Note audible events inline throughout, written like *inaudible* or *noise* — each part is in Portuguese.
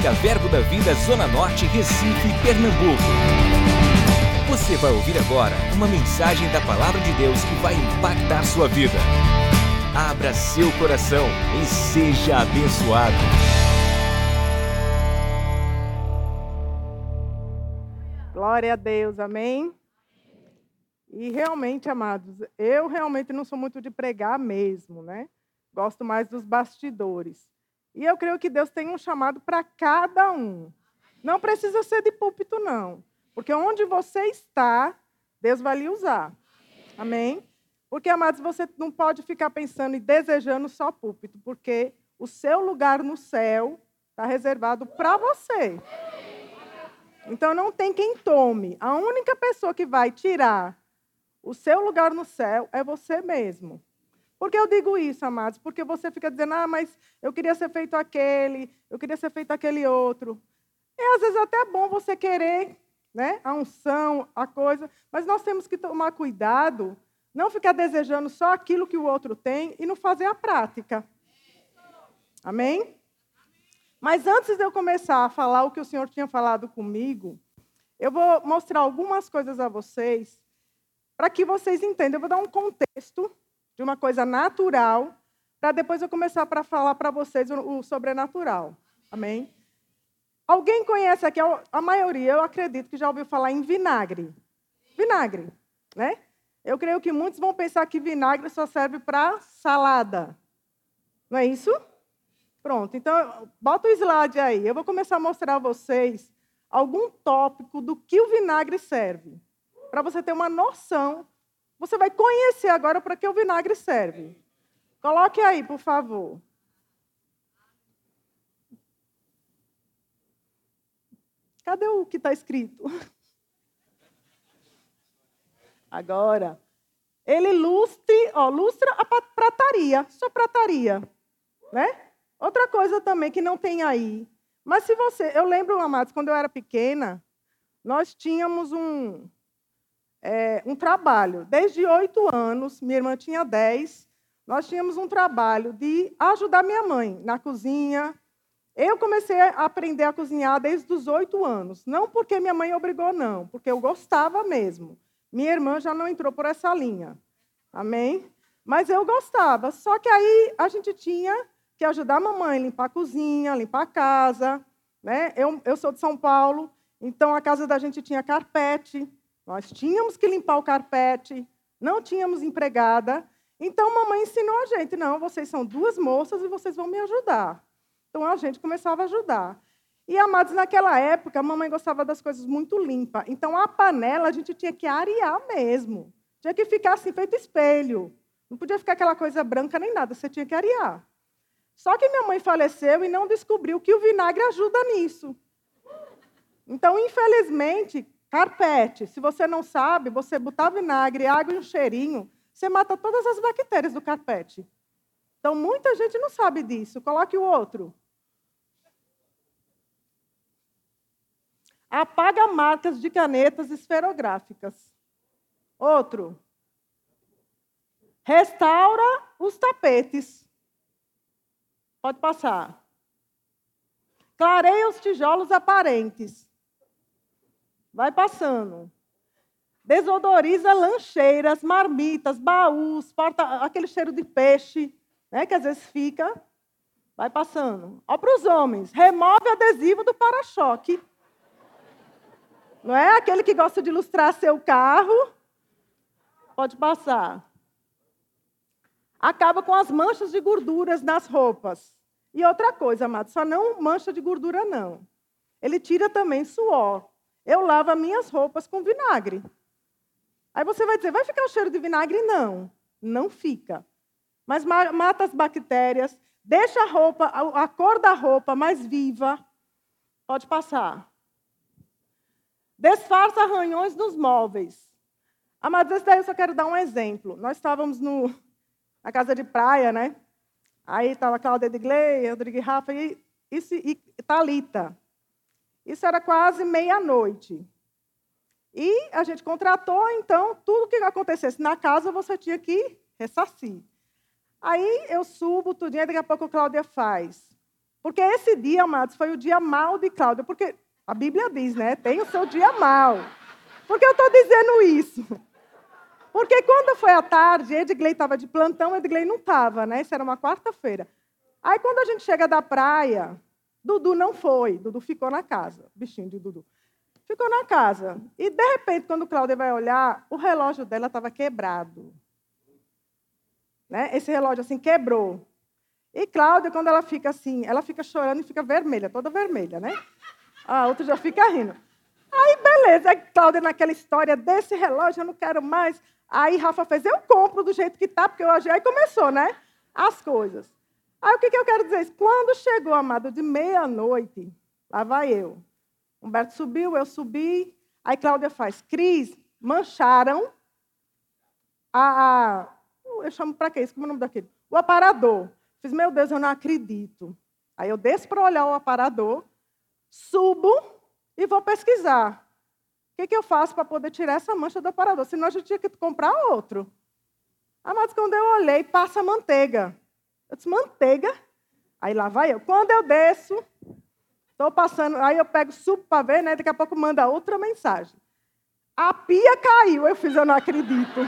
Música Verbo da Vida Zona Norte, Recife, Pernambuco. Você vai ouvir agora uma mensagem da Palavra de Deus que vai impactar sua vida. Abra seu coração e seja abençoado. Glória a Deus, amém? E realmente, amados, eu realmente não sou muito de pregar mesmo, né? Gosto mais dos bastidores. E eu creio que Deus tem um chamado para cada um. Não precisa ser de púlpito, não. Porque onde você está, Deus vai lhe usar. Amém? Porque, amados, você não pode ficar pensando e desejando só púlpito, porque o seu lugar no céu está reservado para você. Então não tem quem tome. A única pessoa que vai tirar o seu lugar no céu é você mesmo. Por que eu digo isso, amados? Porque você fica dizendo, ah, mas eu queria ser feito aquele, eu queria ser feito aquele outro. E às vezes é até bom você querer né, a unção, a coisa, mas nós temos que tomar cuidado, não ficar desejando só aquilo que o outro tem e não fazer a prática. Amém? Mas antes de eu começar a falar o que o Senhor tinha falado comigo, eu vou mostrar algumas coisas a vocês, para que vocês entendam. Eu vou dar um contexto de uma coisa natural, para depois eu começar para falar para vocês o, o sobrenatural. Amém? Alguém conhece aqui, a maioria, eu acredito que já ouviu falar em vinagre. Vinagre, né? Eu creio que muitos vão pensar que vinagre só serve para salada. Não é isso? Pronto, então bota o slide aí. Eu vou começar a mostrar a vocês algum tópico do que o vinagre serve. Para você ter uma noção você vai conhecer agora para que o vinagre serve. Coloque aí, por favor. Cadê o que está escrito? *laughs* Agora, ele lustre, ó, lustra a prataria, só prataria, né? Outra coisa também que não tem aí. Mas se você, eu lembro, amados, quando eu era pequena, nós tínhamos um, é, um trabalho. Desde oito anos, minha irmã tinha dez, nós tínhamos um trabalho de ajudar minha mãe na cozinha. Eu comecei a aprender a cozinhar desde os oito anos. Não porque minha mãe obrigou, não, porque eu gostava mesmo. Minha irmã já não entrou por essa linha. Amém? Mas eu gostava. Só que aí a gente tinha que ajudar a mamãe a limpar a cozinha, limpar a casa. Né? Eu, eu sou de São Paulo, então a casa da gente tinha carpete. Nós tínhamos que limpar o carpete, não tínhamos empregada. Então, mamãe ensinou a gente: não, vocês são duas moças e vocês vão me ajudar. Então, a gente começava a ajudar. E, amados, naquela época, a mamãe gostava das coisas muito limpas. Então, a panela a gente tinha que arear mesmo. Tinha que ficar assim, feito espelho. Não podia ficar aquela coisa branca nem nada, você tinha que arear. Só que minha mãe faleceu e não descobriu que o vinagre ajuda nisso. Então, infelizmente, Carpete, se você não sabe, você botar vinagre, água e um cheirinho, você mata todas as bactérias do carpete. Então, muita gente não sabe disso. Coloque o outro. Apaga marcas de canetas esferográficas. Outro. Restaura os tapetes. Pode passar. Clareia os tijolos aparentes. Vai passando. Desodoriza lancheiras, marmitas, baús, porta, aquele cheiro de peixe, né, que às vezes fica. Vai passando. Ó para os homens, remove adesivo do para-choque. Não é aquele que gosta de ilustrar seu carro? Pode passar. Acaba com as manchas de gorduras nas roupas. E outra coisa, amado, só não mancha de gordura, não. Ele tira também suor. Eu lavo as minhas roupas com vinagre. Aí você vai dizer, vai ficar o cheiro de vinagre? Não, não fica. Mas mata as bactérias, deixa a roupa, a cor da roupa mais viva. Pode passar. Disfarça arranhões nos móveis. Amados, esse daí eu só quero dar um exemplo. Nós estávamos no, na casa de praia, né? Aí estava Cláudia Edgley, Rodrigo Rafa e, e, e Thalita. Isso era quase meia-noite. E a gente contratou, então, tudo que acontecesse na casa você tinha que ressarcir. Aí eu subo tudinho, daqui a pouco a Cláudia faz Porque esse dia, amados, foi o dia mal de Cláudia. Porque a Bíblia diz, né? Tem o seu dia mal. Por que eu estou dizendo isso? Porque quando foi à tarde, Edgley estava de plantão, Edgley não estava, né? Isso era uma quarta-feira. Aí quando a gente chega da praia, Dudu não foi, Dudu ficou na casa, bichinho de Dudu. Ficou na casa. E de repente, quando Cláudia vai olhar, o relógio dela estava quebrado. Né? Esse relógio assim quebrou. E Cláudia, quando ela fica assim, ela fica chorando e fica vermelha, toda vermelha, né? A outra já fica rindo. Aí, beleza. Aí, Cláudia, naquela história desse relógio, eu não quero mais. Aí, Rafa fez, eu compro do jeito que tá, porque eu Aí começou, né? As coisas. Aí, o que, que eu quero dizer? Quando chegou, amado, de meia-noite, lá vai eu. Humberto subiu, eu subi. Aí, Cláudia faz, Cris, mancharam a, eu chamo para quê? Isso como é o nome daquele? O aparador. Fiz, meu Deus, eu não acredito. Aí eu desço para olhar o aparador, subo e vou pesquisar. O que, que eu faço para poder tirar essa mancha do aparador? Senão a gente tinha que comprar outro. Amados, quando eu olhei, passa manteiga. Eu disse, manteiga? Aí lá vai eu. Quando eu desço, estou passando, aí eu pego, subo para ver, né? Daqui a pouco manda outra mensagem. A pia caiu. Eu fiz, eu não acredito.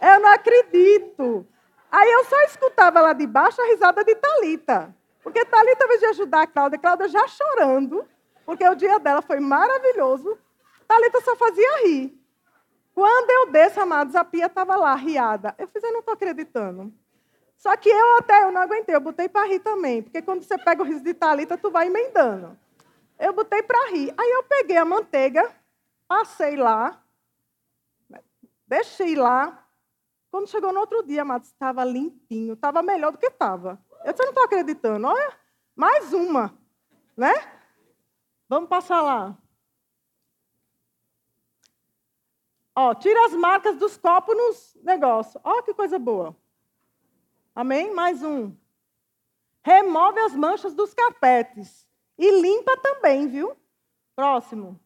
Eu não acredito. Aí eu só escutava lá de baixo a risada de Talita. Porque Talita, invés de ajudar a Cláudia, Cláudia já chorando, porque o dia dela foi maravilhoso, Talita só fazia rir. Quando eu desço, amados, a pia estava lá, riada. Eu fiz, eu não estou acreditando. Só que eu até eu não aguentei, eu botei para rir também, porque quando você pega o riso de Talita, tu vai emendando. Eu botei para rir. Aí eu peguei a manteiga, passei lá, deixei lá, quando chegou no outro dia, Matos, estava limpinho, estava melhor do que estava. Eu disse, eu não estou acreditando. Olha, mais uma, né? Vamos passar lá. Ó, tira as marcas dos copos nos negócios. Ó, que coisa boa. Amém? Mais um. Remove as manchas dos carpetes. E limpa também, viu? Próximo.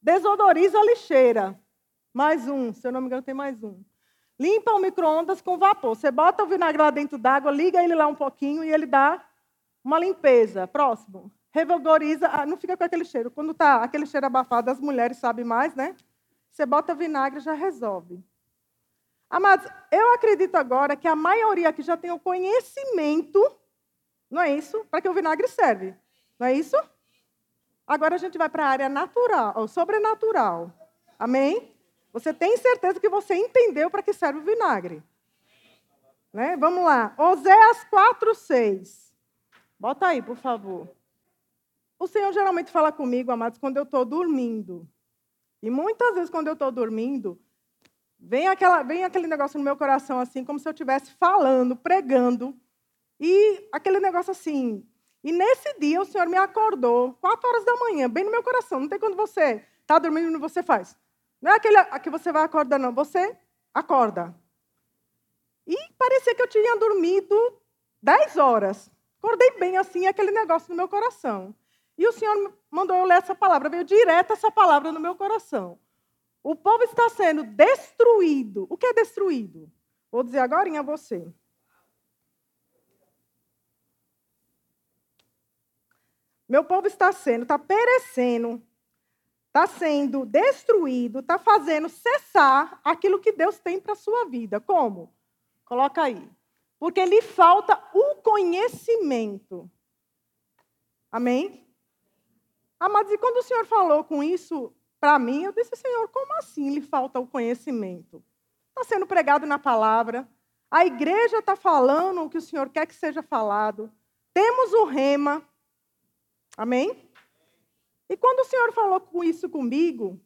Desodoriza a lixeira. Mais um, se eu não me engano, tem mais um. Limpa o micro-ondas com vapor. Você bota o vinagre lá dentro d'água, liga ele lá um pouquinho e ele dá uma limpeza. Próximo. Revigoriza. Ah, não fica com aquele cheiro. Quando está aquele cheiro abafado, as mulheres sabem mais, né? Você bota vinagre já resolve. Amados, eu acredito agora que a maioria aqui já tem o conhecimento, não é isso? Para que o vinagre serve. Não é isso? Agora a gente vai para a área natural, sobrenatural. Amém? Você tem certeza que você entendeu para que serve o vinagre? Né? Vamos lá. Oséias 4, 6. Bota aí, por favor. O Senhor geralmente fala comigo, amados, quando eu estou dormindo. E muitas vezes, quando eu estou dormindo, vem, aquela, vem aquele negócio no meu coração, assim, como se eu estivesse falando, pregando. E aquele negócio assim. E nesse dia, o Senhor me acordou, quatro horas da manhã, bem no meu coração. Não tem quando você está dormindo e você faz. Não é aquele que você vai acordar, não. Você acorda. E parecia que eu tinha dormido 10 horas. Acordei bem assim, aquele negócio no meu coração. E o Senhor mandou eu ler essa palavra, veio direto essa palavra no meu coração. O povo está sendo destruído. O que é destruído? Vou dizer agora a você. Meu povo está sendo, está perecendo está sendo destruído, está fazendo cessar aquilo que Deus tem para a sua vida. Como? Coloca aí. Porque lhe falta o conhecimento. Amém? Amados, e quando o Senhor falou com isso para mim, eu disse, Senhor, como assim lhe falta o conhecimento? Está sendo pregado na palavra, a igreja está falando o que o Senhor quer que seja falado, temos o rema. Amém? E quando o Senhor falou com isso comigo,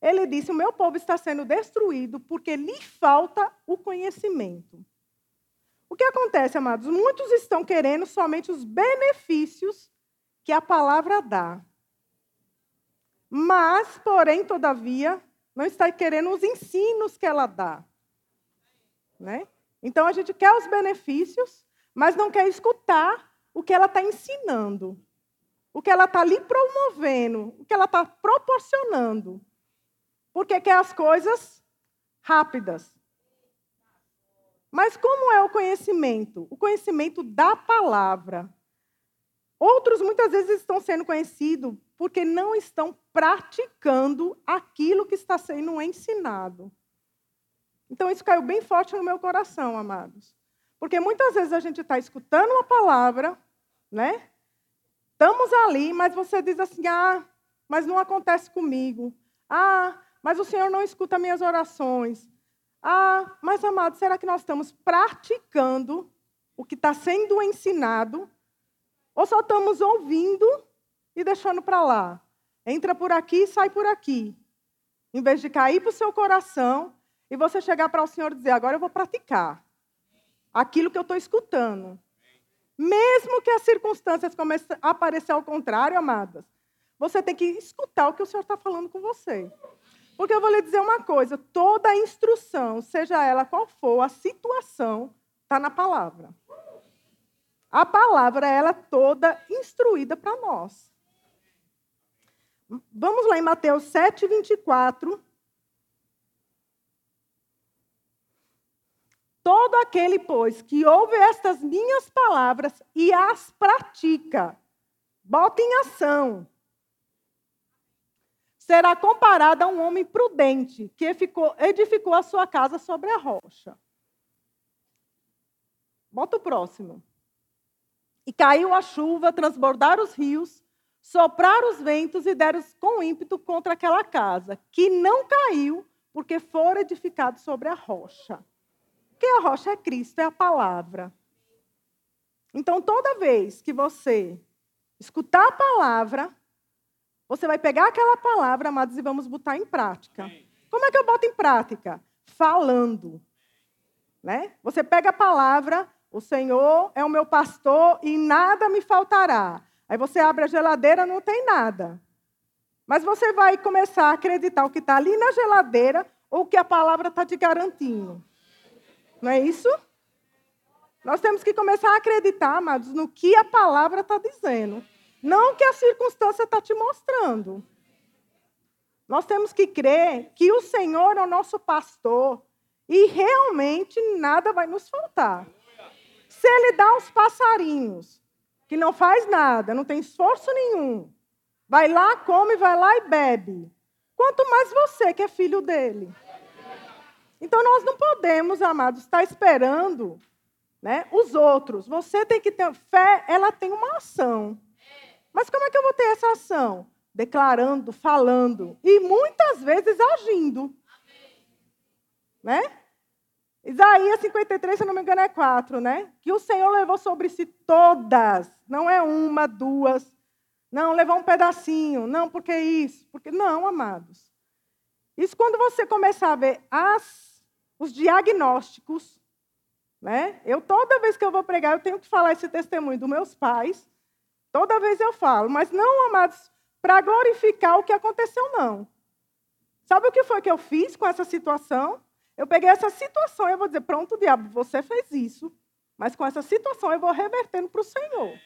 ele disse: O meu povo está sendo destruído porque lhe falta o conhecimento. O que acontece, amados? Muitos estão querendo somente os benefícios que a palavra dá. Mas, porém, todavia, não está querendo os ensinos que ela dá. Né? Então, a gente quer os benefícios, mas não quer escutar o que ela está ensinando o que ela está lhe promovendo, o que ela está proporcionando. Porque quer as coisas rápidas. Mas como é o conhecimento? O conhecimento da palavra. Outros muitas vezes estão sendo conhecidos porque não estão praticando aquilo que está sendo ensinado. Então isso caiu bem forte no meu coração, amados. Porque muitas vezes a gente está escutando uma palavra, né? Estamos ali, mas você diz assim: ah, mas não acontece comigo. Ah, mas o Senhor não escuta minhas orações. Ah, mas amado, será que nós estamos praticando o que está sendo ensinado? Ou só estamos ouvindo e deixando para lá? Entra por aqui e sai por aqui. Em vez de cair para o seu coração e você chegar para o Senhor e dizer: agora eu vou praticar aquilo que eu estou escutando. Mesmo que as circunstâncias comecem a aparecer ao contrário, amadas, você tem que escutar o que o Senhor está falando com você. Porque eu vou lhe dizer uma coisa: toda instrução, seja ela qual for, a situação, está na palavra. A palavra, ela é toda instruída para nós. Vamos lá em Mateus 7, 24. Todo aquele, pois, que ouve estas minhas palavras e as pratica, bota em ação, será comparado a um homem prudente que edificou a sua casa sobre a rocha. Bota o próximo. E caiu a chuva, transbordaram os rios, sopraram os ventos e deram com ímpeto contra aquela casa, que não caiu, porque fora edificado sobre a rocha. Porque a rocha é Cristo, é a palavra. Então, toda vez que você escutar a palavra, você vai pegar aquela palavra, amados, e vamos botar em prática. Como é que eu boto em prática? Falando. Né? Você pega a palavra, o Senhor é o meu pastor e nada me faltará. Aí você abre a geladeira, não tem nada. Mas você vai começar a acreditar o que está ali na geladeira ou o que a palavra está te garantindo. Não é isso? Nós temos que começar a acreditar, amados, no que a palavra está dizendo. Não o que a circunstância está te mostrando. Nós temos que crer que o Senhor é o nosso pastor e realmente nada vai nos faltar. Se Ele dá os passarinhos, que não faz nada, não tem esforço nenhum, vai lá, come, vai lá e bebe. Quanto mais você que é filho dele. Então nós não podemos, amados, estar esperando né, os outros. Você tem que ter fé, ela tem uma ação. Mas como é que eu vou ter essa ação? Declarando, falando e muitas vezes agindo. Né? Isaías 53, se não me engano, é quatro, né? Que o Senhor levou sobre si todas, não é uma, duas, não, levou um pedacinho, não, porque isso, porque não, amados. Isso quando você começar a ver as os diagnósticos. Né? Eu, toda vez que eu vou pregar, eu tenho que falar esse testemunho dos meus pais. Toda vez eu falo, mas não, amados, para glorificar o que aconteceu, não. Sabe o que foi que eu fiz com essa situação? Eu peguei essa situação e eu vou dizer: pronto, diabo, você fez isso, mas com essa situação eu vou revertendo para o Senhor.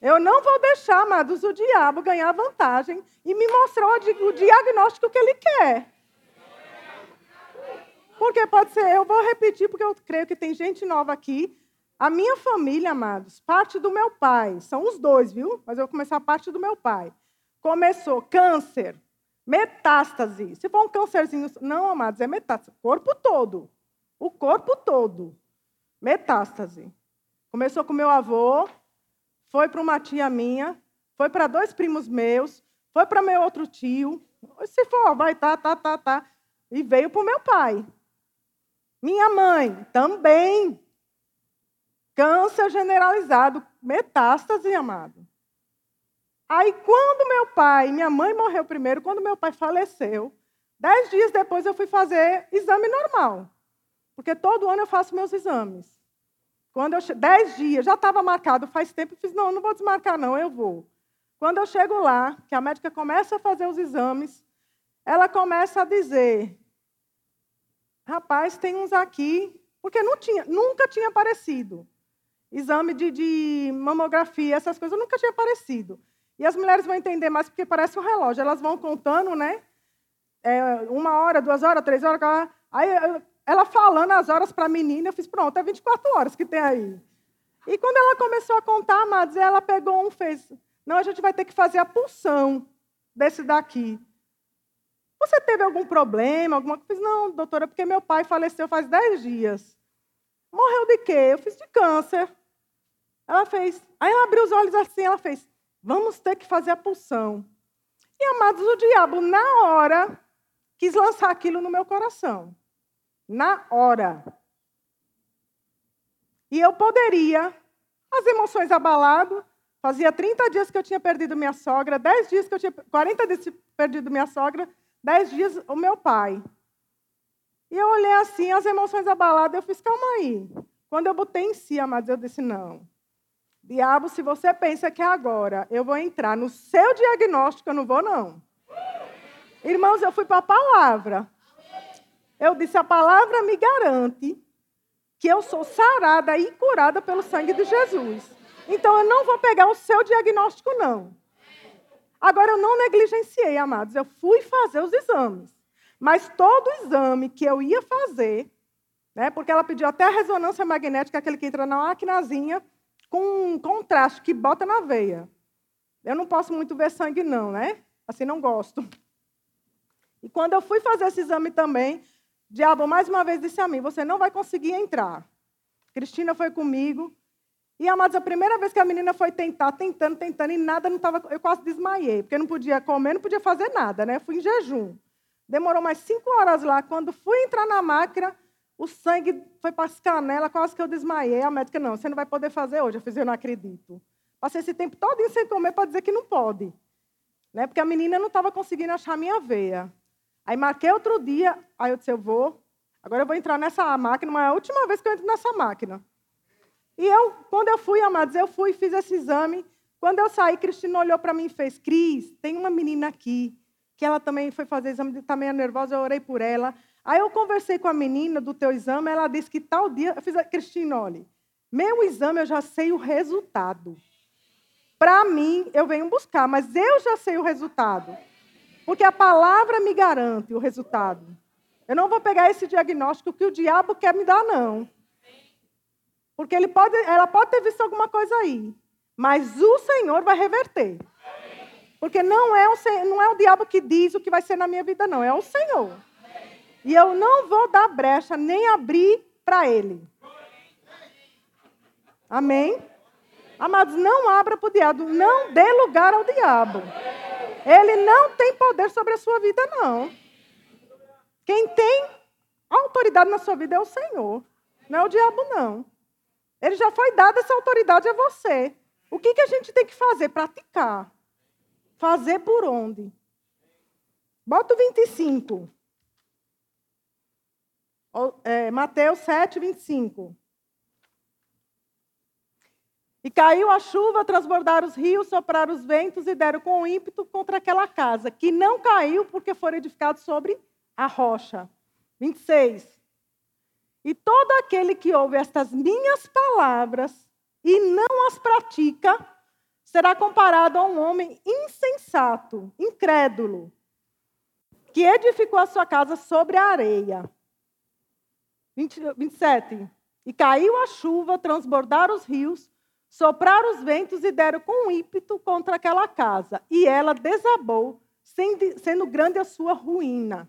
Eu não vou deixar, amados, o diabo ganhar vantagem e me mostrar o diagnóstico que ele quer. Porque pode ser, eu vou repetir, porque eu creio que tem gente nova aqui. A minha família, amados, parte do meu pai, são os dois, viu? Mas eu vou começar a parte do meu pai. Começou câncer, metástase. Se for um câncerzinho, não, amados, é metástase. Corpo todo. O corpo todo. Metástase. Começou com meu avô, foi para uma tia minha, foi para dois primos meus, foi para meu outro tio. Se for, vai, tá, tá, tá, tá. E veio para o meu pai. Minha mãe também. Câncer generalizado, metástase, amado. Aí, quando meu pai, minha mãe morreu primeiro, quando meu pai faleceu, dez dias depois eu fui fazer exame normal. Porque todo ano eu faço meus exames. Quando eu dez dias, já estava marcado faz tempo, eu fiz, não, não vou desmarcar, não, eu vou. Quando eu chego lá, que a médica começa a fazer os exames, ela começa a dizer: Rapaz, tem uns aqui, porque não tinha, nunca tinha aparecido. Exame de, de mamografia, essas coisas nunca tinha aparecido. E as mulheres vão entender mais porque parece um relógio. Elas vão contando, né? É, uma hora, duas horas, três horas. Aí ela falando as horas para a menina, eu fiz, pronto, é 24 horas que tem aí. E quando ela começou a contar, amados, ela pegou um fez, não, a gente vai ter que fazer a pulsão desse daqui. Você teve algum problema, alguma coisa? Não, doutora, porque meu pai faleceu faz 10 dias. Morreu de quê? Eu fiz de câncer. Ela fez. Aí ela abriu os olhos assim, ela fez. Vamos ter que fazer a pulsão. E, amados, o diabo, na hora, quis lançar aquilo no meu coração. Na hora. E eu poderia, as emoções abaladas, fazia 30 dias que eu tinha perdido minha sogra, 10 dias que eu tinha, 40 dias que perdido minha sogra, 10 dias o meu pai. E eu olhei assim, as emoções abaladas, eu fiz, calma aí. Quando eu botei em si, amados, eu disse, não. Diabo, se você pensa que agora eu vou entrar no seu diagnóstico, eu não vou, não. Irmãos, eu fui para a palavra. Eu disse, a palavra me garante que eu sou sarada e curada pelo sangue de Jesus. Então eu não vou pegar o seu diagnóstico, não. Agora eu não negligenciei, amados. Eu fui fazer os exames. Mas todo exame que eu ia fazer, né, porque ela pediu até a ressonância magnética, aquele que entra na maquinazinha, com um contraste que bota na veia. Eu não posso muito ver sangue, não, né? Assim, não gosto. E quando eu fui fazer esse exame também, diabo mais uma vez disse a mim: Você não vai conseguir entrar. Cristina foi comigo. E, amados, a primeira vez que a menina foi tentar, tentando, tentando, e nada não estava. Eu quase desmaiei, porque não podia comer, não podia fazer nada, né? Fui em jejum. Demorou mais cinco horas lá. Quando fui entrar na máquina, o sangue foi para as canelas, quase que eu desmaiei. A médica, não, você não vai poder fazer hoje. Eu fiz, eu não acredito. Passei esse tempo todo sem comer para dizer que não pode. Né? Porque a menina não estava conseguindo achar minha veia. Aí marquei outro dia, aí eu disse, eu vou. Agora eu vou entrar nessa máquina, mas é a última vez que eu entro nessa máquina. E eu, quando eu fui, amados, eu fui, fiz esse exame. Quando eu saí, Cristina olhou para mim e fez, Cris, tem uma menina aqui, que ela também foi fazer exame, está meio nervosa, eu orei por ela. Aí eu conversei com a menina do teu exame, ela disse que tal dia. Eu fiz a Cristina, olha, meu exame eu já sei o resultado. Para mim, eu venho buscar, mas eu já sei o resultado. Porque a palavra me garante o resultado. Eu não vou pegar esse diagnóstico que o diabo quer me dar, não. Porque ele pode, ela pode ter visto alguma coisa aí. Mas o Senhor vai reverter. Porque não é, o, não é o diabo que diz o que vai ser na minha vida, não. É o Senhor. E eu não vou dar brecha nem abrir para ele. Amém? Amados, não abra para o diabo, não dê lugar ao diabo. Ele não tem poder sobre a sua vida, não. Quem tem autoridade na sua vida é o Senhor, não é o diabo, não. Ele já foi dado essa autoridade a você. O que, que a gente tem que fazer? Praticar. Fazer por onde? Bota o 25 é, Mateus 7, 25. E caiu a chuva, transbordaram os rios, sopraram os ventos e deram com ímpeto contra aquela casa, que não caiu porque foi edificado sobre a rocha. 26. E todo aquele que ouve estas minhas palavras e não as pratica, será comparado a um homem insensato, incrédulo, que edificou a sua casa sobre a areia. 20, 27. E caiu a chuva, transbordaram os rios, sopraram os ventos e deram com ímpeto contra aquela casa. E ela desabou, sendo grande a sua ruína.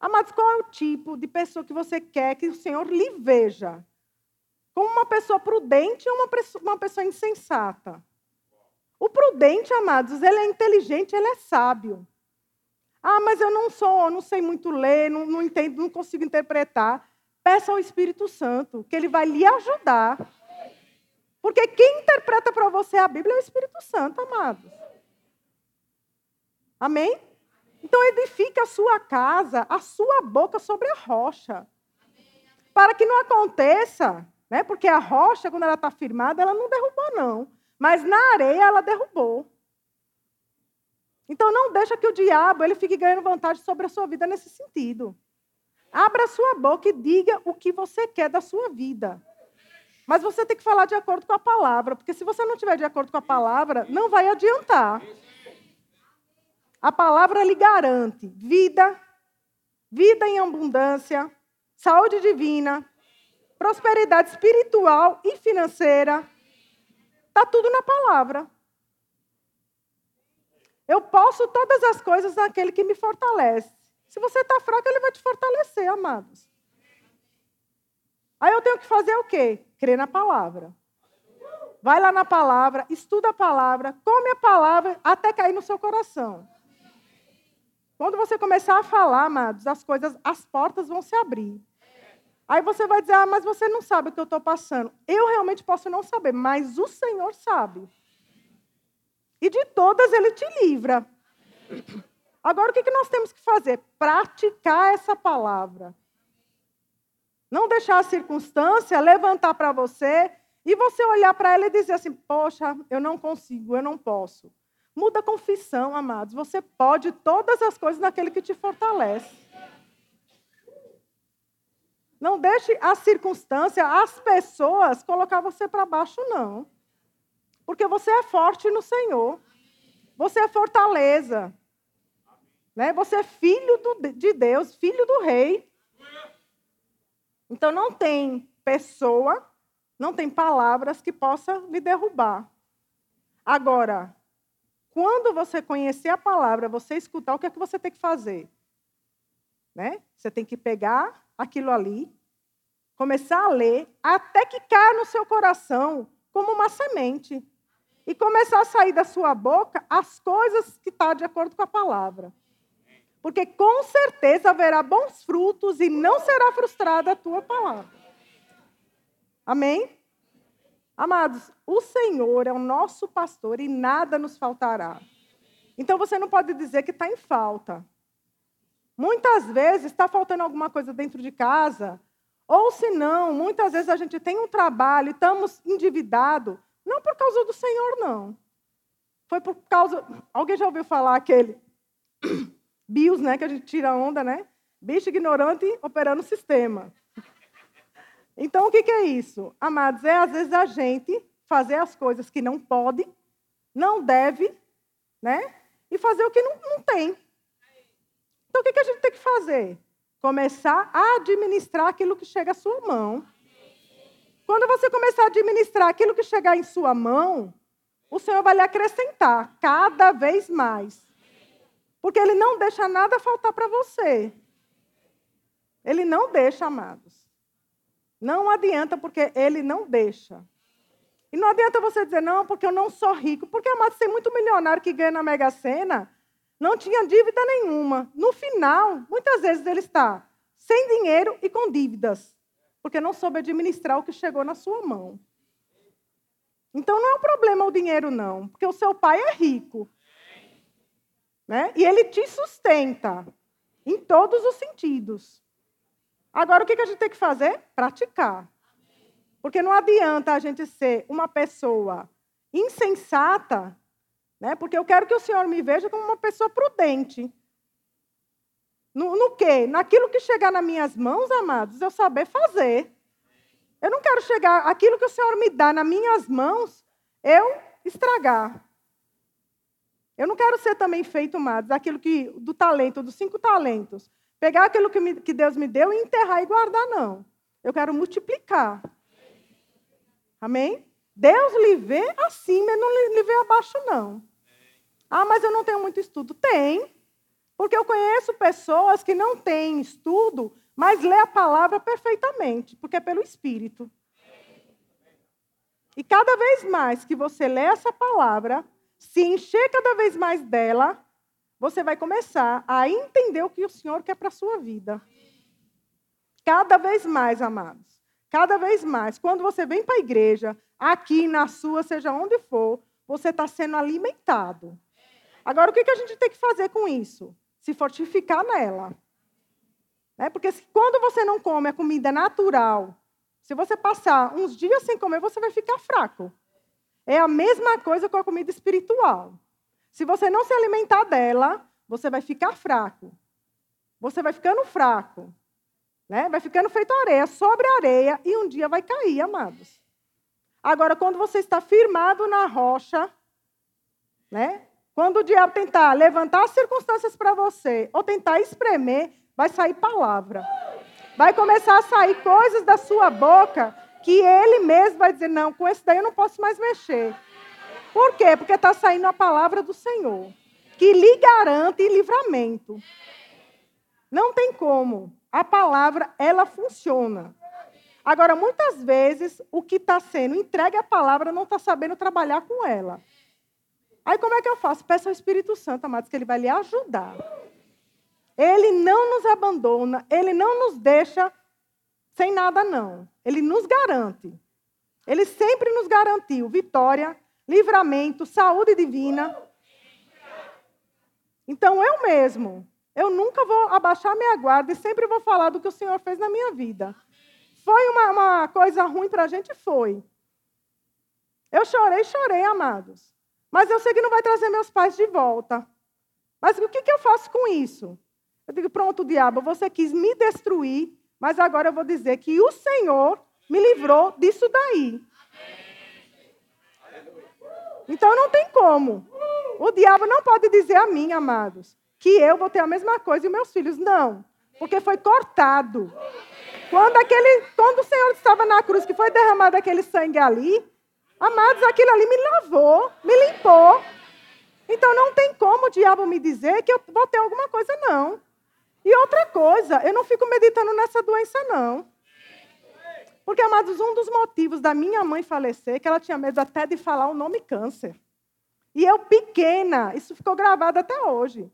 Amados, qual é o tipo de pessoa que você quer que o Senhor lhe veja? Como uma pessoa prudente ou uma pessoa, uma pessoa insensata? O prudente, amados, ele é inteligente, ele é sábio. Ah, mas eu não sou, não sei muito ler, não, não entendo, não consigo interpretar. Peça ao Espírito Santo, que ele vai lhe ajudar. Porque quem interpreta para você a Bíblia é o Espírito Santo, amados. Amém? Então edifique a sua casa, a sua boca sobre a rocha. Para que não aconteça, né? Porque a rocha, quando ela está firmada, ela não derrubou, não. Mas na areia ela derrubou. Então não deixa que o diabo ele fique ganhando vantagem sobre a sua vida nesse sentido. Abra a sua boca e diga o que você quer da sua vida. Mas você tem que falar de acordo com a palavra, porque se você não estiver de acordo com a palavra, não vai adiantar. A palavra lhe garante vida, vida em abundância, saúde divina, prosperidade espiritual e financeira. Está tudo na palavra. Eu posso todas as coisas naquele que me fortalece. Se você está fraco, ele vai te fortalecer, amados. Aí eu tenho que fazer o quê? Crer na palavra. Vai lá na palavra, estuda a palavra, come a palavra até cair no seu coração. Quando você começar a falar, amados, as coisas, as portas vão se abrir. Aí você vai dizer, ah, mas você não sabe o que eu estou passando. Eu realmente posso não saber, mas o Senhor sabe. E de todas ele te livra. Agora, o que nós temos que fazer? Praticar essa palavra. Não deixar a circunstância levantar para você e você olhar para ela e dizer assim: Poxa, eu não consigo, eu não posso. Muda a confissão, amados. Você pode todas as coisas naquele que te fortalece. Não deixe a circunstância, as pessoas colocar você para baixo, não. Porque você é forte no Senhor. Você é fortaleza. Né? Você é filho do, de Deus, filho do rei. Então não tem pessoa, não tem palavras que possa lhe derrubar. Agora, quando você conhecer a palavra, você escutar, o que é que você tem que fazer? Né? Você tem que pegar aquilo ali, começar a ler, até que caia no seu coração como uma semente. E começar a sair da sua boca as coisas que estão tá de acordo com a palavra. Porque com certeza haverá bons frutos e não será frustrada a tua palavra. Amém? Amados, o Senhor é o nosso pastor e nada nos faltará. Então você não pode dizer que está em falta. Muitas vezes está faltando alguma coisa dentro de casa, ou se não, muitas vezes a gente tem um trabalho e estamos endividados, não por causa do Senhor, não. Foi por causa. Alguém já ouviu falar aquele *coughs* BIOS, né, que a gente tira onda, né? Bicho ignorante operando o sistema. Então, o que, que é isso? Amados, é às vezes a gente fazer as coisas que não pode, não deve, né? E fazer o que não, não tem. Então, o que, que a gente tem que fazer? Começar a administrar aquilo que chega à sua mão. Quando você começar a administrar aquilo que chegar em sua mão, o Senhor vai lhe acrescentar cada vez mais. Porque Ele não deixa nada faltar para você. Ele não deixa, amados. Não adianta, porque Ele não deixa. E não adianta você dizer, não, porque eu não sou rico. Porque, amados, tem muito milionário que ganha na Mega Sena, não tinha dívida nenhuma. No final, muitas vezes ele está sem dinheiro e com dívidas. Porque não soube administrar o que chegou na sua mão. Então não é um problema o dinheiro, não. Porque o seu pai é rico. Né? E ele te sustenta em todos os sentidos. Agora, o que a gente tem que fazer? Praticar. Porque não adianta a gente ser uma pessoa insensata, né? porque eu quero que o Senhor me veja como uma pessoa prudente. No, no quê? Naquilo que chegar nas minhas mãos, amados, eu saber fazer. Eu não quero chegar, aquilo que o Senhor me dá nas minhas mãos, eu estragar. Eu não quero ser também feito, amados, aquilo que do talento, dos cinco talentos. Pegar aquilo que, me, que Deus me deu e enterrar e guardar, não. Eu quero multiplicar. Amém? Deus lhe vê acima e não lhe vê abaixo, não. Ah, mas eu não tenho muito estudo. Tem. Porque eu conheço pessoas que não têm estudo, mas lê a palavra perfeitamente, porque é pelo Espírito. E cada vez mais que você lê essa palavra, se encher cada vez mais dela, você vai começar a entender o que o Senhor quer para a sua vida. Cada vez mais, amados. Cada vez mais. Quando você vem para a igreja, aqui na sua, seja onde for, você está sendo alimentado. Agora, o que a gente tem que fazer com isso? Se fortificar nela. É porque quando você não come a comida natural, se você passar uns dias sem comer, você vai ficar fraco. É a mesma coisa com a comida espiritual. Se você não se alimentar dela, você vai ficar fraco. Você vai ficando fraco. Né? Vai ficando feito areia, sobre areia, e um dia vai cair, amados. Agora, quando você está firmado na rocha, né? Quando o diabo tentar levantar as circunstâncias para você, ou tentar espremer, vai sair palavra. Vai começar a sair coisas da sua boca que ele mesmo vai dizer: não, com esse daí eu não posso mais mexer. Por quê? Porque está saindo a palavra do Senhor, que lhe garante livramento. Não tem como. A palavra, ela funciona. Agora, muitas vezes, o que está sendo entregue à palavra não está sabendo trabalhar com ela. Aí, como é que eu faço? Peço ao Espírito Santo, amados, que ele vai lhe ajudar. Ele não nos abandona, ele não nos deixa sem nada, não. Ele nos garante. Ele sempre nos garantiu vitória, livramento, saúde divina. Então, eu mesmo, eu nunca vou abaixar minha guarda e sempre vou falar do que o Senhor fez na minha vida. Foi uma, uma coisa ruim para a gente? Foi. Eu chorei, chorei, amados. Mas eu sei que não vai trazer meus pais de volta. Mas o que, que eu faço com isso? Eu digo, pronto, diabo, você quis me destruir, mas agora eu vou dizer que o Senhor me livrou disso daí. Então não tem como. O diabo não pode dizer a mim, amados, que eu vou ter a mesma coisa e meus filhos. Não, porque foi cortado. Quando, aquele, quando o Senhor estava na cruz, que foi derramado aquele sangue ali, amados, aquilo ali me lavou, me limpou. Então não tem como o diabo me dizer que eu vou ter alguma coisa, não. E outra coisa, eu não fico meditando nessa doença, não. Porque, amados, um dos motivos da minha mãe falecer é que ela tinha medo até de falar o nome câncer. E eu, pequena, isso ficou gravado até hoje.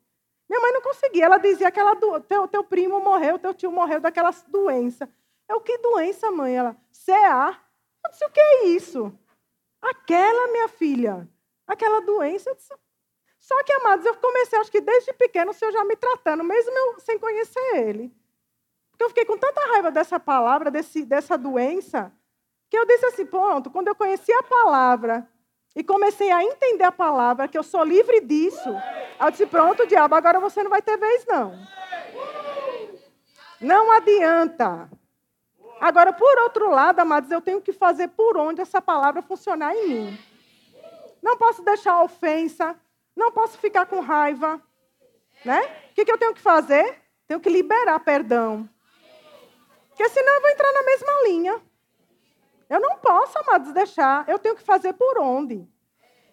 Minha mãe não conseguia. Ela dizia que ela, teu, teu primo morreu, teu tio morreu daquela doença. O que doença, mãe? Ela, CA. Eu disse, o que é isso? Aquela, minha filha, aquela doença. Só que, amados, eu comecei, acho que desde pequeno, o Senhor já me tratando, mesmo eu sem conhecer Ele. Porque eu fiquei com tanta raiva dessa palavra, desse, dessa doença, que eu disse assim, pronto, quando eu conheci a palavra e comecei a entender a palavra, que eu sou livre disso. Eu disse: pronto, diabo, agora você não vai ter vez, não. Não adianta. Agora, por outro lado, amados, eu tenho que fazer por onde essa palavra funcionar em mim. Não posso deixar a ofensa, não posso ficar com raiva. Né? O que, que eu tenho que fazer? Tenho que liberar perdão. Porque senão eu vou entrar na mesma linha. Eu não posso, amados, deixar. Eu tenho que fazer por onde.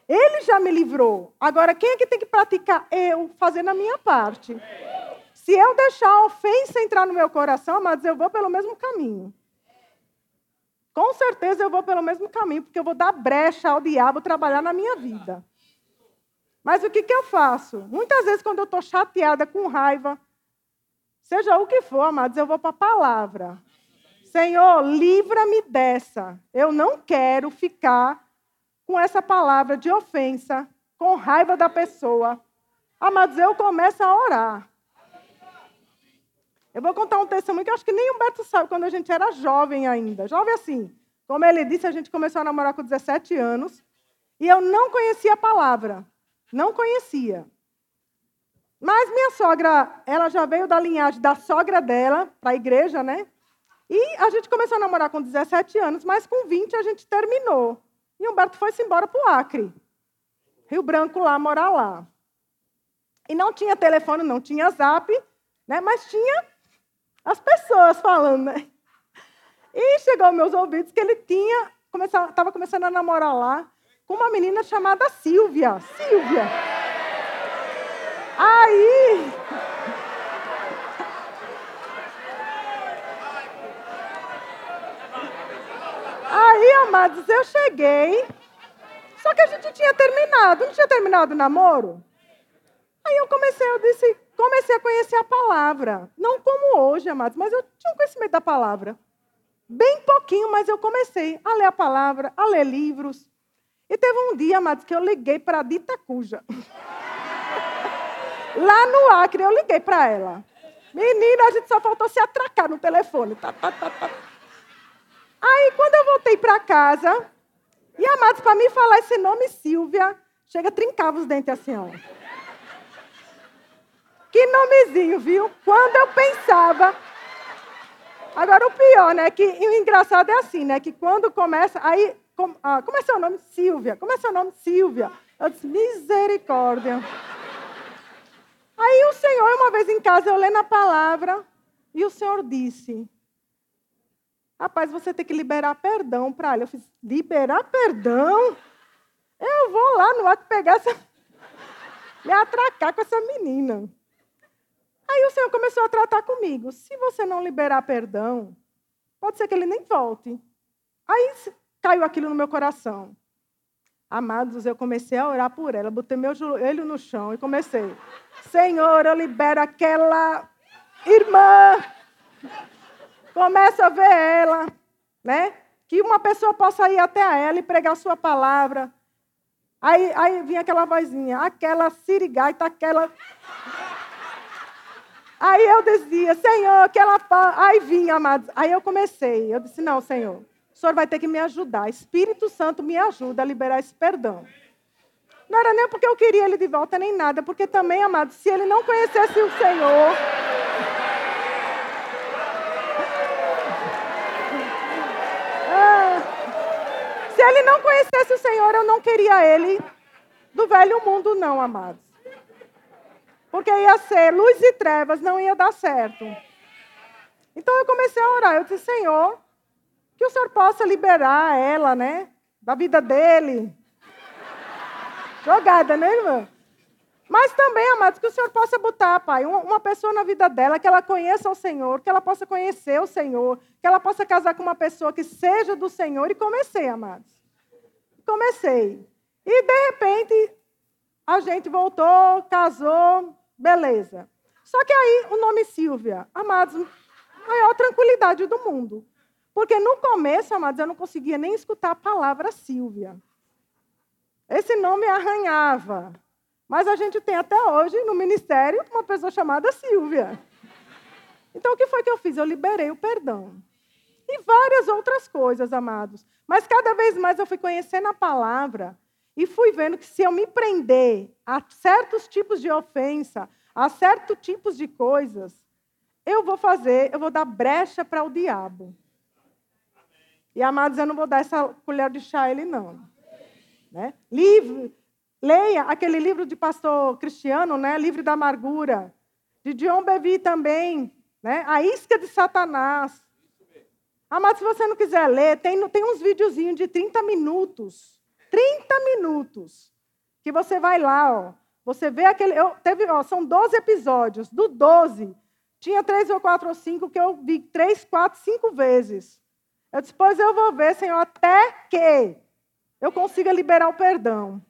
Ele já me livrou. Agora, quem é que tem que praticar? Eu, fazendo a minha parte. Se eu deixar a ofensa entrar no meu coração, amados, eu vou pelo mesmo caminho. Com certeza eu vou pelo mesmo caminho, porque eu vou dar brecha ao diabo trabalhar na minha vida. Mas o que, que eu faço? Muitas vezes, quando eu estou chateada, com raiva, seja o que for, amados, eu vou para a palavra. Senhor, livra-me dessa. Eu não quero ficar com essa palavra de ofensa, com raiva da pessoa. Amados, eu começo a orar. Eu vou contar um testemunho que eu acho que nem o Beto sabe, quando a gente era jovem ainda. Jovem assim. Como ele disse, a gente começou a namorar com 17 anos. E eu não conhecia a palavra. Não conhecia. Mas minha sogra, ela já veio da linhagem da sogra dela para a igreja, né? E a gente começou a namorar com 17 anos, mas com 20 a gente terminou. E Humberto foi-se embora para o Acre. Rio Branco lá, morar lá. E não tinha telefone, não tinha zap, né? mas tinha as pessoas falando. Né? E chegou aos meus ouvidos que ele tinha estava começando a namorar lá com uma menina chamada Silvia. Silvia. Aí Aí, amados, eu cheguei. Só que a gente tinha terminado. Não tinha terminado o namoro? Aí eu comecei, eu disse, comecei a conhecer a palavra. Não como hoje, amados, mas eu tinha um conhecimento da palavra. Bem pouquinho, mas eu comecei a ler a palavra, a ler livros. E teve um dia, amados, que eu liguei para a Dita Cuja. *laughs* Lá no Acre, eu liguei para ela. Menina, a gente só faltou se atracar no telefone. Tá, tá, tá, tá. Aí, quando eu voltei para casa, e amados, para mim falar esse nome Silvia, chega, trincava os dentes assim, ó. Que nomezinho, viu? Quando eu pensava. Agora, o pior, né? Que o engraçado é assim, né? Que quando começa. Aí, com, ah, como é seu nome? Silvia. Como é seu nome? Silvia. Eu disse, misericórdia. Aí o Senhor, uma vez em casa, eu lendo a palavra, e o Senhor disse: Rapaz, você tem que liberar perdão para ela. Eu fiz: Liberar perdão? Eu vou lá no ato pegar essa. *laughs* me atracar com essa menina. Aí o Senhor começou a tratar comigo. Se você não liberar perdão, pode ser que ele nem volte. Aí caiu aquilo no meu coração. Amados, eu comecei a orar por ela, botei meu joelho no chão e comecei. Senhor, eu libero aquela irmã. Começa a ver ela, né? Que uma pessoa possa ir até ela e pregar sua palavra. Aí, aí vinha aquela vozinha, aquela sirigaita, aquela. Aí eu dizia, Senhor, que ela. Aí vinha, amados. Aí eu comecei. Eu disse, não, Senhor, o Senhor vai ter que me ajudar. Espírito Santo me ajuda a liberar esse perdão. Não era nem porque eu queria ele de volta, nem nada, porque também, amados, se ele não conhecesse o Senhor. Ah, se ele não conhecesse o Senhor, eu não queria ele do velho mundo, não, amados. Porque ia ser luz e trevas, não ia dar certo. Então eu comecei a orar. Eu disse, Senhor, que o Senhor possa liberar ela, né? Da vida dele. Jogada, né, irmã? Mas também, amados, que o Senhor possa botar, Pai, uma pessoa na vida dela que ela conheça o Senhor, que ela possa conhecer o Senhor, que ela possa casar com uma pessoa que seja do Senhor. E comecei, amados. Comecei. E, de repente, a gente voltou, casou, Beleza. Só que aí o nome Silvia, amados, maior tranquilidade do mundo. Porque no começo, amados, eu não conseguia nem escutar a palavra Silvia. Esse nome arranhava. Mas a gente tem até hoje no ministério uma pessoa chamada Silvia. Então o que foi que eu fiz? Eu liberei o perdão. E várias outras coisas, amados. Mas cada vez mais eu fui conhecendo a palavra e fui vendo que se eu me prender a certos tipos de ofensa, a certos tipos de coisas, eu vou fazer, eu vou dar brecha para o diabo. E amados, eu não vou dar essa colher de chá a ele, não. Né? Livre, leia aquele livro de pastor cristiano, né? Livre da Amargura, de John Bevere também, né? A Isca de Satanás. Amados, se você não quiser ler, tem, tem uns videozinhos de 30 minutos 30 minutos. Que você vai lá, ó. Você vê aquele. Eu, teve, ó, são 12 episódios. Do 12, tinha três ou quatro ou cinco que eu vi três, quatro, cinco vezes. Eu disse, pois eu vou ver, Senhor, até que eu consiga liberar o perdão.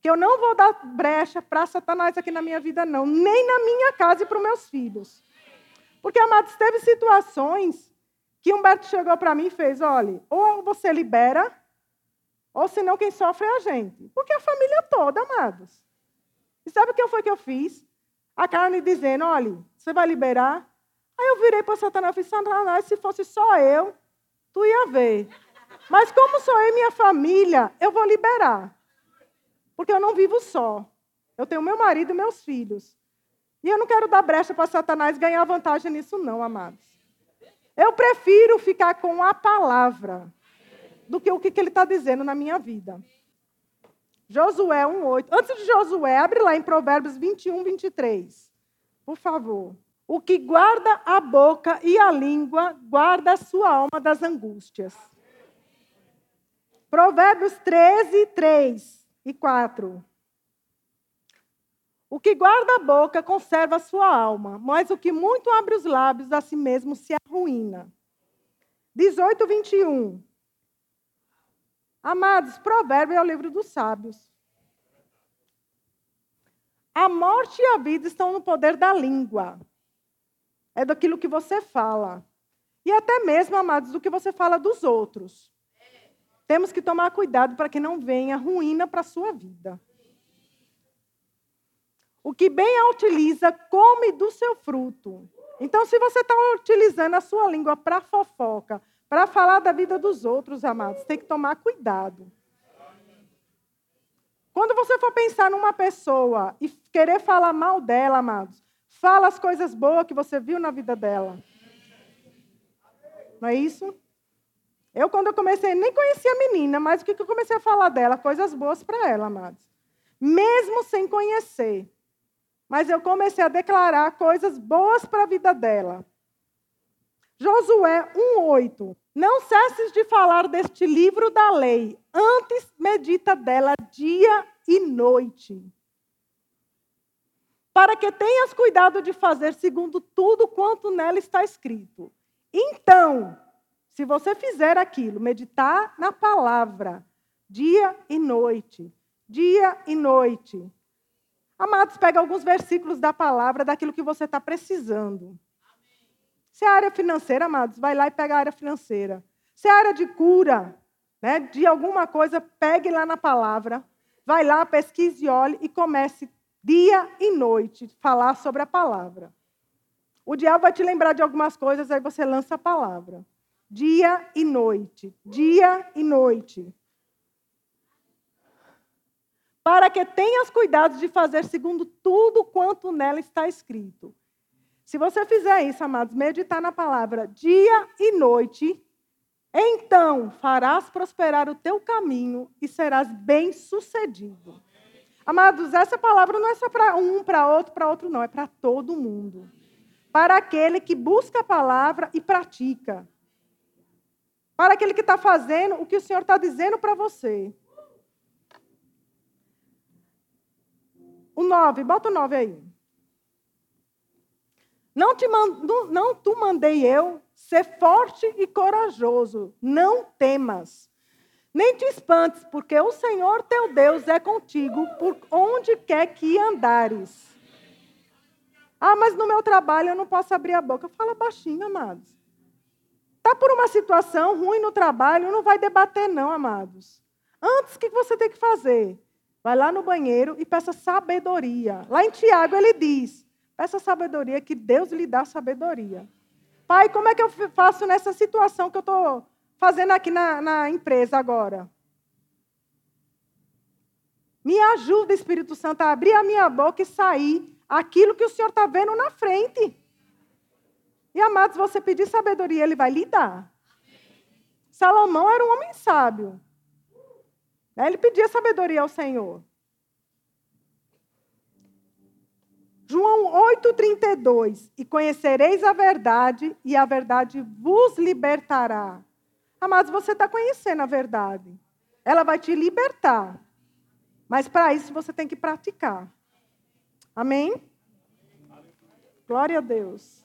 Que eu não vou dar brecha para Satanás aqui na minha vida, não. Nem na minha casa e para os meus filhos. Porque, amados, teve situações que Humberto chegou para mim e fez: olha, ou você libera ou senão quem sofre é a gente. Porque a família toda, amados. E sabe o que foi que eu fiz? A carne dizendo, olha, você vai liberar? Aí eu virei para Satanás e falei, Satanás, se fosse só eu, tu ia ver. Mas como sou eu e minha família, eu vou liberar. Porque eu não vivo só. Eu tenho meu marido e meus filhos. E eu não quero dar brecha para Satanás ganhar vantagem nisso, não, amados. Eu prefiro ficar com a palavra do que o que ele está dizendo na minha vida. Josué 1,8. Antes de Josué, abre lá em Provérbios 21, 23. Por favor. O que guarda a boca e a língua, guarda a sua alma das angústias. Provérbios 13, 3 e 4. O que guarda a boca conserva a sua alma, mas o que muito abre os lábios a si mesmo se arruína. 18, 21. Amados, provérbio é o livro dos sábios. A morte e a vida estão no poder da língua. É daquilo que você fala. E até mesmo, amados, do que você fala dos outros. Temos que tomar cuidado para que não venha ruína para a sua vida. O que bem a utiliza, come do seu fruto. Então, se você está utilizando a sua língua para fofoca, para falar da vida dos outros, amados, tem que tomar cuidado. Quando você for pensar numa pessoa e querer falar mal dela, amados, fala as coisas boas que você viu na vida dela. Não é isso? Eu, quando eu comecei, nem conhecia a menina, mas o que eu comecei a falar dela? Coisas boas para ela, amados. Mesmo sem conhecer. mas eu comecei a declarar coisas boas para a vida dela. Josué 1:8. Não cesses de falar deste livro da lei, antes medita dela dia e noite. Para que tenhas cuidado de fazer segundo tudo quanto nela está escrito. Então, se você fizer aquilo, meditar na palavra, dia e noite, dia e noite. Amados, pega alguns versículos da palavra, daquilo que você está precisando. Se é área financeira, amados, vai lá e pega a área financeira. Se é área de cura, né, de alguma coisa, pegue lá na palavra. Vai lá, pesquise olhe e comece dia e noite falar sobre a palavra. O diabo vai te lembrar de algumas coisas, aí você lança a palavra. Dia e noite, dia e noite. Para que tenhas cuidado de fazer segundo tudo quanto nela está escrito. Se você fizer isso, amados, meditar na palavra dia e noite, então farás prosperar o teu caminho e serás bem-sucedido. Amados, essa palavra não é só para um, para outro, para outro, não, é para todo mundo. Para aquele que busca a palavra e pratica. Para aquele que está fazendo o que o Senhor está dizendo para você. O 9, bota o 9 aí. Não te, mando, não tu mandei eu ser forte e corajoso. Não temas. Nem te espantes, porque o Senhor teu Deus é contigo por onde quer que andares. Ah, mas no meu trabalho eu não posso abrir a boca. Fala baixinho, amados. Está por uma situação ruim no trabalho, não vai debater, não, amados. Antes, o que você tem que fazer? Vai lá no banheiro e peça sabedoria. Lá em Tiago ele diz: Peça sabedoria, que Deus lhe dá sabedoria. Pai, como é que eu faço nessa situação que eu estou fazendo aqui na, na empresa agora? Me ajuda, Espírito Santo, a abrir a minha boca e sair aquilo que o Senhor está vendo na frente. E, amados, você pedir sabedoria, Ele vai lhe dar. Salomão era um homem sábio. Ele pedia sabedoria ao Senhor. João 8,32. E conhecereis a verdade, e a verdade vos libertará. Amados, você está conhecendo a verdade. Ela vai te libertar. Mas para isso você tem que praticar. Amém? Glória a Deus.